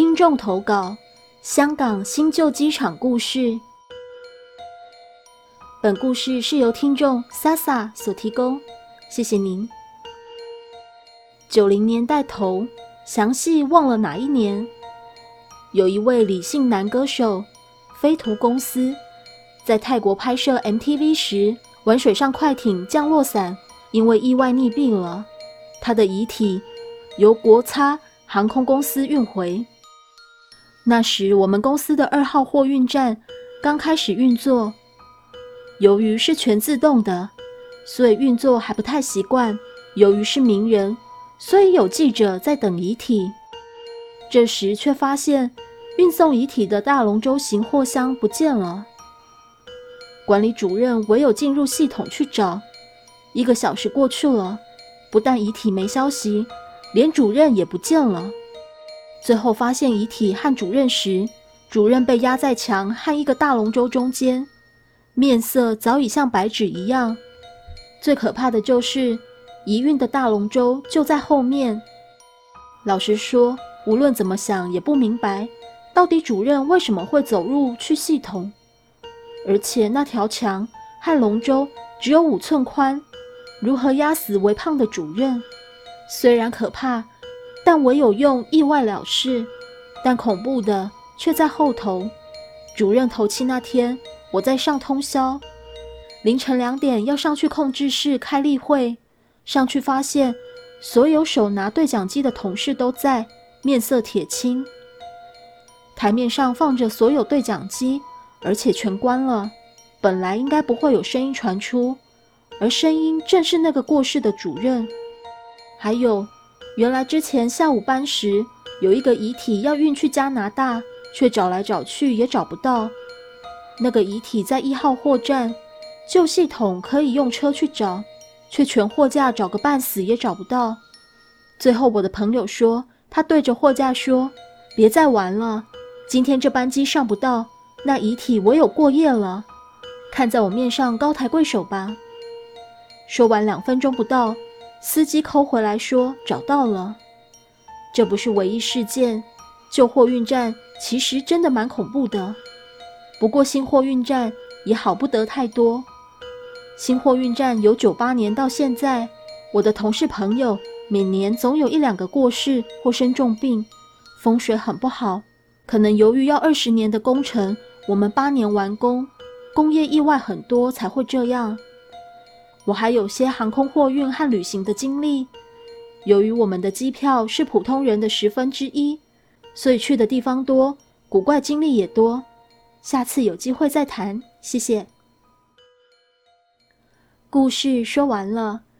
听众投稿：香港新旧机场故事。本故事是由听众 Sasa 所提供，谢谢您。九零年代头，详细忘了哪一年，有一位李姓男歌手，飞图公司在泰国拍摄 MTV 时，玩水上快艇降落伞，因为意外溺毙了。他的遗体由国差航空公司运回。那时，我们公司的二号货运站刚开始运作，由于是全自动的，所以运作还不太习惯。由于是名人。所以有记者在等遗体，这时却发现运送遗体的大龙舟型货箱不见了。管理主任唯有进入系统去找。一个小时过去了，不但遗体没消息，连主任也不见了。最后发现遗体和主任时，主任被压在墙和一个大龙舟中间，面色早已像白纸一样。最可怕的就是。遗运的大龙舟就在后面。老实说，无论怎么想也不明白，到底主任为什么会走入去系统，而且那条墙和龙舟只有五寸宽，如何压死微胖的主任？虽然可怕，但唯有用意外了事。但恐怖的却在后头。主任头七那天，我在上通宵，凌晨两点要上去控制室开例会。上去发现，所有手拿对讲机的同事都在，面色铁青。台面上放着所有对讲机，而且全关了。本来应该不会有声音传出，而声音正是那个过世的主任。还有，原来之前下午班时有一个遗体要运去加拿大，却找来找去也找不到。那个遗体在一号货站，旧系统可以用车去找。却全货架找个半死也找不到。最后，我的朋友说，他对着货架说：“别再玩了，今天这班机上不到，那遗体我有过夜了。看在我面上，高抬贵手吧。”说完，两分钟不到，司机扣回来说找到了。这不是唯一事件，旧货运站其实真的蛮恐怖的。不过新货运站也好不得太多。新货运站由九八年到现在，我的同事朋友每年总有一两个过世或生重病，风水很不好。可能由于要二十年的工程，我们八年完工，工业意外很多才会这样。我还有些航空货运和旅行的经历，由于我们的机票是普通人的十分之一，所以去的地方多，古怪经历也多。下次有机会再谈，谢谢。故事说完了，